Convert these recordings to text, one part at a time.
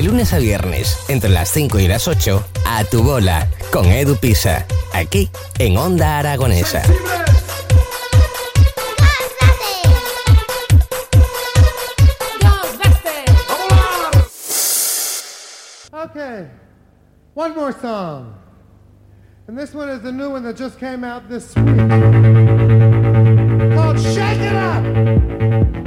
De lunes a viernes, entre las 5 y las 8, a tu bola, con Edu Pisa, aquí en Onda Aragonesa. Okay, one more song. And this one is the new one that just came out this week. Called Shake It Up!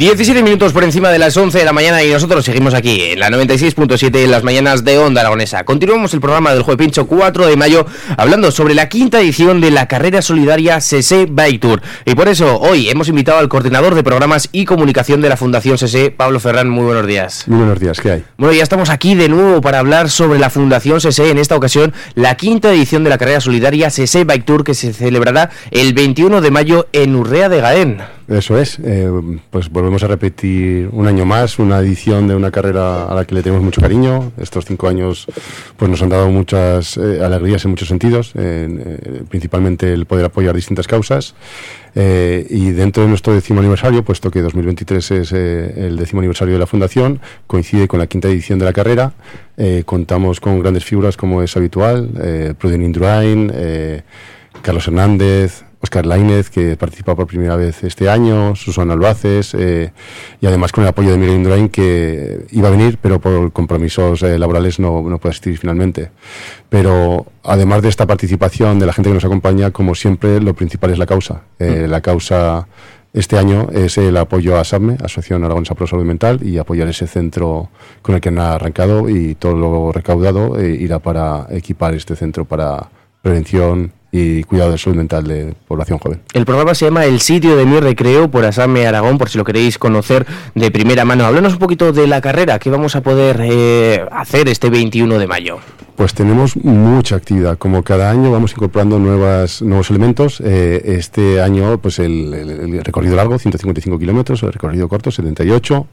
17 minutos por encima de las 11 de la mañana y nosotros seguimos aquí en la 96.7 en las mañanas de Onda Aragonesa. Continuamos el programa del Jueves Pincho 4 de mayo hablando sobre la quinta edición de la carrera solidaria CC Bike Tour. Y por eso hoy hemos invitado al coordinador de programas y comunicación de la Fundación CC, Pablo Ferrán. Muy buenos días. Muy buenos días, ¿qué hay? Bueno, ya estamos aquí de nuevo para hablar sobre la Fundación CC, en esta ocasión la quinta edición de la carrera solidaria CC Bike Tour que se celebrará el 21 de mayo en Urrea de Gaén. Eso es, eh, pues volvemos a repetir un año más, una edición de una carrera a la que le tenemos mucho cariño. Estos cinco años pues nos han dado muchas eh, alegrías en muchos sentidos, eh, principalmente el poder apoyar distintas causas. y dentro de nuestro décimo aniversario, puesto que 2023 es el décimo aniversario de la Fundación, coincide con la quinta edición de la carrera, contamos con grandes figuras como es habitual, Pruden Indurain, Carlos Hernández, Oscar Lainez, que participa por primera vez este año, Susana Albaces, eh, y además con el apoyo de Miguel Indurain, que iba a venir, pero por compromisos eh, laborales no, no puede asistir finalmente. Pero además de esta participación de la gente que nos acompaña, como siempre, lo principal es la causa. Eh, mm. La causa este año es el apoyo a SAPME, Asociación Aragonesa Pro Salud Mental, y apoyar ese centro con el que han arrancado y todo lo recaudado irá para equipar este centro para prevención y cuidado de salud mental de población joven. El programa se llama El sitio de mi recreo por Asame Aragón, por si lo queréis conocer de primera mano. Háblanos un poquito de la carrera que vamos a poder eh, hacer este 21 de mayo. Pues tenemos mucha actividad. Como cada año vamos incorporando nuevas, nuevos elementos. Eh, este año, pues el, recorrido largo, 155 kilómetros, el recorrido corto, 78.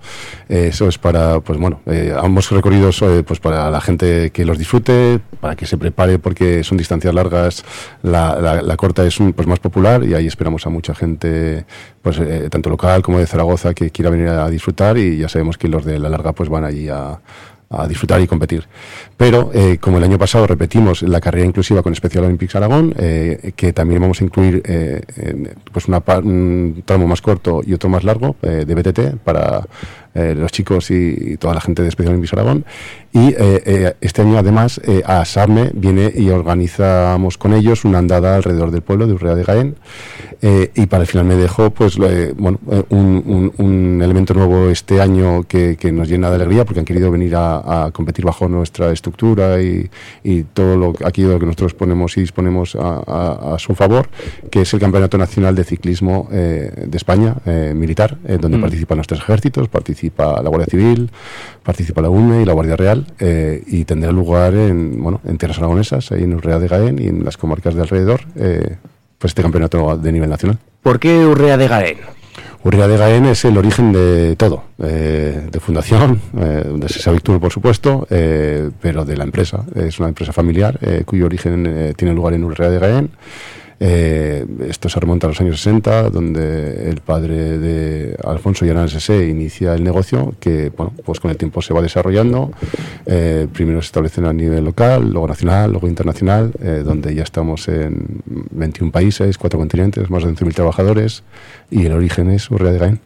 Eh, eso es para, pues bueno, ambos recorridos, pues para la gente que los disfrute, para que se prepare porque son distancias largas la, corta es pues, más popular y ahí esperamos a mucha gente, pues eh, tanto local como de Zaragoza, que quiera venir a disfrutar y ya sabemos que los de la larga pues van allí a, disfrutar y competir. Pero, eh, como el año pasado repetimos la carrera inclusiva con Special Olympics Aragón, eh, que también vamos a incluir pues una, un tramo más corto y otro más largo de BTT para los chicos y, toda la gente de Special Olympics Aragón. Y eh, eh, este año, además, eh, a SAME viene y organizamos con ellos una andada alrededor del pueblo de Urrea de Gaén. y para el final me dejo pues, bueno, un, elemento nuevo este año que, nos llena de alegría porque han querido venir a, competir bajo nuestra estructura y, todo lo, aquello que nosotros ponemos y disponemos a, su favor, que es el Campeonato Nacional de Ciclismo de España, militar, donde mm. participan los tres ejércitos, participa la Guardia Civil, participa la UNE y la Guardia Real eh, y tendrá lugar en, bueno, en tierras aragonesas, ahí en Urrea de Gaén y en las comarcas de alrededor, eh, pues este campeonato de nivel nacional. ¿Por qué Urrea de Gaén? Urrea de Gaén es el origen de todo, eh, de fundación, de Sesa Victor, por supuesto, pero de la empresa. Es una empresa familiar cuyo origen tiene lugar en Urrea de Gaén. Eh, esto se remonta a los años 60, donde el padre de Alfonso Llanas S. inicia el negocio, que bueno, pues con el tiempo se va desarrollando. Eh, primero se establece a nivel local, luego nacional, luego internacional, eh, donde ya estamos en 21 países, cuatro continentes, más de 11.000 trabajadores, y el origen es Urrea de Gain.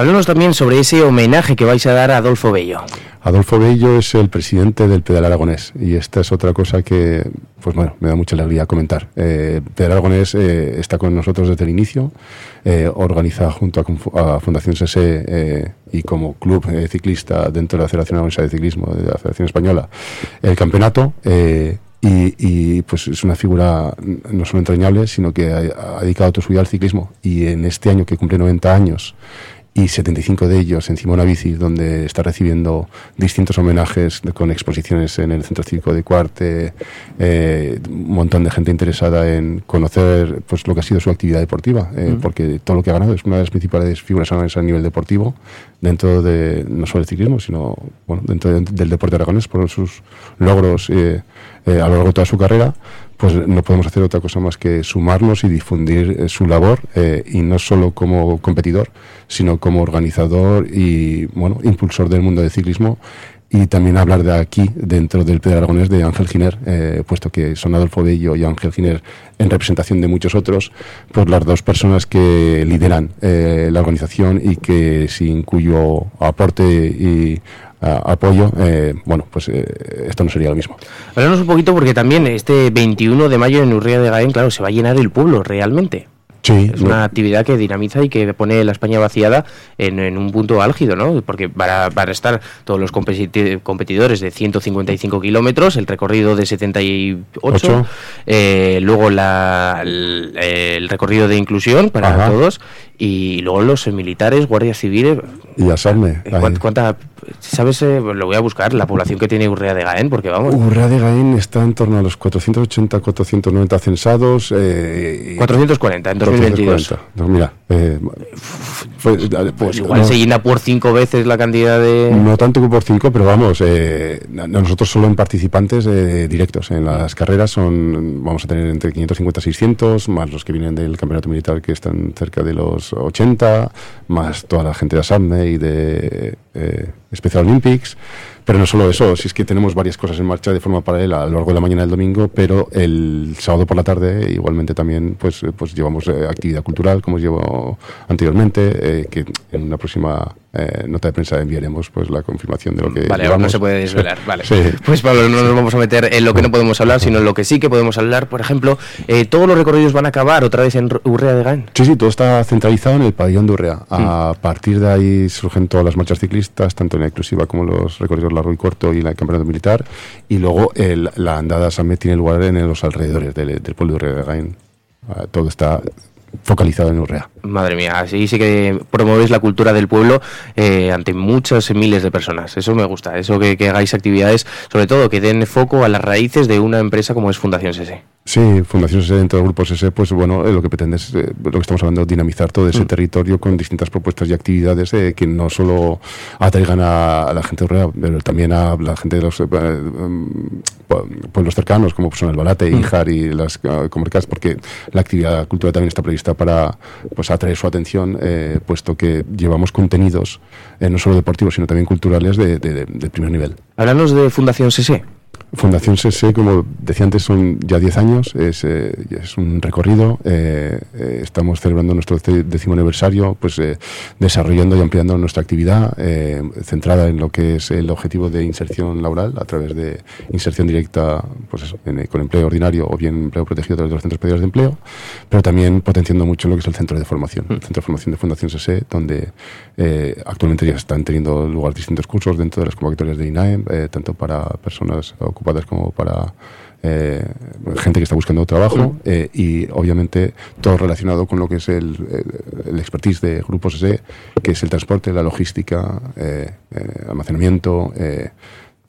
Háblanos también sobre ese homenaje que vais a dar a Adolfo Bello. Adolfo Bello es el presidente del Pedal Aragonés y esta es otra cosa que, pues bueno, me da mucha alegría comentar. Eh, Pedal Aragonés eh, está con nosotros desde el inicio, eh, organiza junto a, Fundación SSE eh, y como club ciclista dentro de la Federación Aragonesa de Ciclismo de la Federación Española el campeonato y, pues es una figura no solo entrañable, sino que ha, ha dedicado toda su vida al ciclismo. Y en este año que cumple 90 años y 75 de ellos encima de una bici, donde está recibiendo distintos homenajes con exposiciones en el Centro Cívico de Cuarte, eh, un montón de gente interesada en conocer pues lo que ha sido su actividad deportiva, eh, porque todo lo que ha ganado es una de las principales figuras a nivel deportivo, dentro de no solo el ciclismo, sino bueno, dentro del deporte aragonés, por sus logros eh, a lo largo de toda su carrera pues no podemos hacer otra cosa más que sumarnos y difundir eh, su labor, eh, y no solo como competidor, sino como organizador y bueno, impulsor del mundo del ciclismo. Y también hablar de aquí, dentro del Pedro Aragonés, de Ángel Giner, eh, puesto que son Adolfo Bello y Ángel Giner, en representación de muchos otros, pues las dos personas que lideran la organización y que sin cuyo aporte y apoyo, eh, bueno, pues eh, esto no sería lo mismo. Hablamos un poquito porque también este 21 de mayo en Urría de Gaén, claro, se va a llenar el pueblo realmente. Sí, es una actividad que dinamiza y que pone la España vaciada en, un punto álgido, ¿no? Porque para, a estar todos los competidores de 155 kilómetros, el recorrido de 78, eh, luego la, el, recorrido de inclusión para todos y luego los militares, guardias civiles. Y asarme. ¿Cuánta, ¿Sabes? Eh, lo voy a buscar, la población que tiene Urrea de Gaén, porque vamos. Urrea de Gaén está en torno a los 480, 490 censados. Eh, 440 en 2022. mira, eh, pues, pues igual se llena por cinco veces la cantidad de. No tanto que por cinco, pero vamos, eh, nosotros solo en participantes directos en las carreras son, vamos a tener entre 550 y 600, más los que vienen del campeonato militar que están cerca de los 80, más toda la gente de ASAMNE y de eh, Special Olympics. Pero no solo eso, si es que tenemos varias cosas en marcha de forma paralela a lo largo de la mañana del domingo, pero el sábado por la tarde igualmente también pues, eh, pues llevamos eh, actividad cultural, como llevo anteriormente, que en una próxima eh, nota de prensa enviaremos pues la confirmación de lo que vale no se puede desvelar vale. Pues Pablo no nos vamos a meter en lo que no podemos hablar sino en lo que sí que podemos hablar. Por ejemplo eh, todos los recorridos van a acabar otra vez en Urrea de Gain sí sí todo está centralizado en el pabellón de Urrea. A mm. partir de ahí surgen todas las marchas ciclistas tanto en la exclusiva como los recorridos largo y corto y en el campeonato militar. Y luego la andada SAME tiene lugar en los alrededores del, pueblo de Urrea de Gain ah, todo está focalizado en Urrea. Madre mía, así sí que promovéis la cultura del pueblo eh, ante muchas miles de personas. Eso me gusta, eso que, que, hagáis actividades, sobre todo que den foco a las raíces de una empresa como es Fundación SESE. Sí, Fundación SESE dentro del grupo SESE, pues bueno, eh, lo que pretende es eh, lo que estamos hablando, dinamizar todo ese mm. territorio con distintas propuestas y actividades que no solo atraigan a, la gente de Urrea, pero también a la gente de los pueblos cercanos, como son el Balate, mm. Ijar y las comarcas, porque la actividad cultural también está prevista para pues atraer su atención, eh, puesto que llevamos contenidos eh, no solo deportivos, sino también culturales de, de primer nivel. Háblanos de Fundación SESE. Fundación SESE, como decía antes, son ya 10 años, es, eh, es un recorrido. Eh, eh, estamos celebrando nuestro décimo aniversario, pues desarrollando y ampliando nuestra actividad, centrada en lo que es el objetivo de inserción laboral a través de inserción directa pues con empleo ordinario o bien empleo protegido a través de los centros pedidos de empleo, pero también potenciando mucho lo que es el centro de formación, el centro de formación de Fundación SESE, donde actualmente ya están teniendo lugar distintos cursos dentro de las convocatorias de INAEM, tanto para personas ocupadas como para eh, gente que está buscando trabajo eh, y obviamente todo relacionado con lo que es el, el, expertise de grupos SE, que es el transporte, la logística, eh, almacenamiento,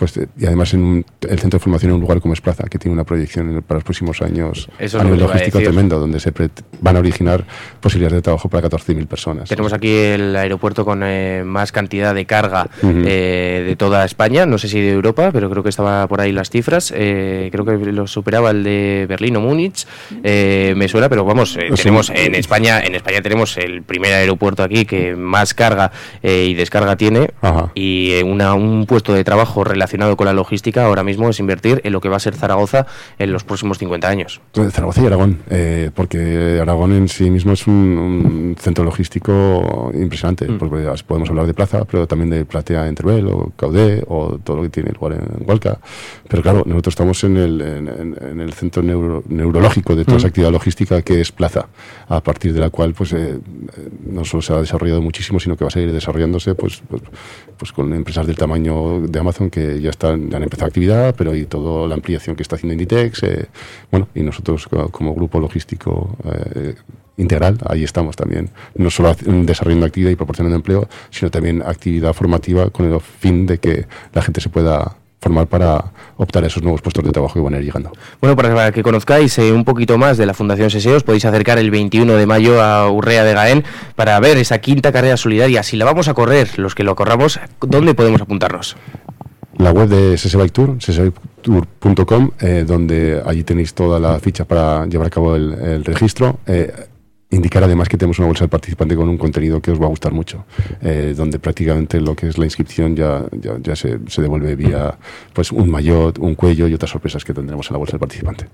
pues, eh, y además en el centro de formación en un lugar como es Plaza, que tiene una proyección para los próximos años a nivel logístico tremendo, donde se van a originar posibilidades de trabajo para 14.000 personas. Tenemos aquí el aeropuerto con eh, más cantidad de carga eh, de toda España, no sé si de Europa, pero creo que estaba por ahí las cifras, creo que lo superaba el de Berlín o Múnich, me suena, pero vamos, tenemos en España, en España tenemos el primer aeropuerto aquí que más carga y descarga tiene y una, un puesto de trabajo relacionado relacionado con la logística ahora mismo es invertir en lo que va a ser Zaragoza en los próximos 50 años. Pues Zaragoza y Aragón, eh, porque Aragón en sí mismo es un, centro logístico impresionante. Mm. podemos hablar de Plaza, pero también de Platea en Teruel o Caudé o todo lo que tiene lugar en Hualca. Pero claro, nosotros estamos en el, en, el centro neurológico de toda esa mm. actividad logística que es Plaza, a partir de la cual pues eh, no solo se ha desarrollado muchísimo, sino que va a seguir desarrollándose pues, pues, pues con empresas del tamaño de Amazon que ya están, ya han empezado actividad, pero y toda la ampliación que está haciendo Inditex, eh, bueno, y nosotros como grupo logístico eh, integral, ahí estamos también, no solo desarrollando actividad y proporcionando empleo, sino también actividad formativa con el fin de que la gente se pueda formar para optar a esos nuevos puestos de trabajo que van a ir llegando. Bueno, para que conozcáis eh, un poquito más de la Fundación SSE, os podéis acercar el 21 de mayo a Urrea de Gaén para ver esa quinta carrera solidaria. Si la vamos a correr, los que lo corramos, ¿dónde podemos apuntarnos? La web de SSE Bike Tour, ssbiketour.com, eh, donde allí tenéis toda la ficha para llevar a cabo el, registro. Eh, indicar además que tenemos una bolsa de participante con un contenido que os va a gustar mucho, eh, donde prácticamente lo que es la inscripción ya, se, devuelve vía pues un maillot, un cuello y otras sorpresas que tendremos en la bolsa del participante.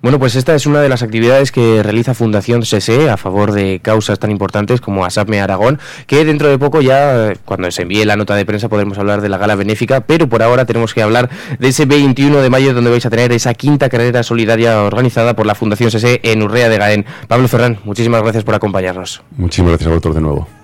Bueno, pues esta es una de las actividades que realiza Fundación CSE a favor de causas tan importantes como ASAPME Aragón, que dentro de poco ya, cuando se envíe la nota de prensa, podremos hablar de la gala benéfica, pero por ahora tenemos que hablar de ese 21 de mayo donde vais a tener esa quinta carrera solidaria organizada por la Fundación CSE en Urrea de Gaén. Pablo Ferrán, muchísimas gracias por acompañarnos. Muchísimas gracias a vosotros de nuevo.